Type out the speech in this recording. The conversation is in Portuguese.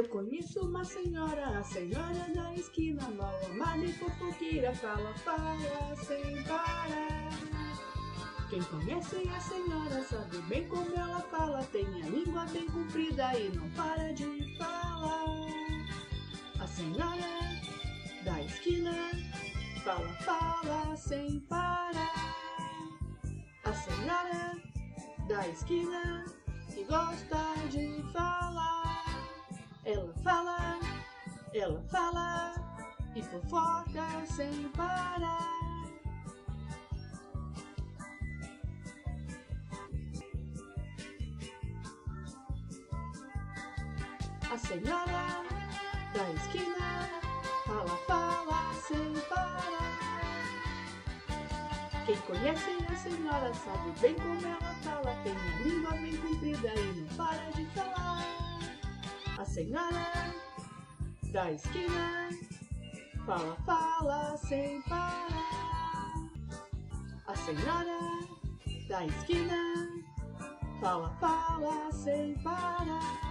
Eu conheço uma senhora, a senhora da esquina, mal amada e fofoqueira, fala, fala sem parar. Quem conhece a senhora sabe bem como ela fala, tem a língua bem comprida e não para de falar. A senhora da esquina, fala, fala sem parar. A senhora da esquina que gosta de falar. Ela fala, ela fala e fofoca sem parar. A senhora da esquina fala, fala sem parar. Quem conhece a senhora sabe bem como ela fala, tem a língua bem comprida e não para de falar. Senhora da esquina fala, fala sem parar. A senhora da esquina fala, fala sem parar.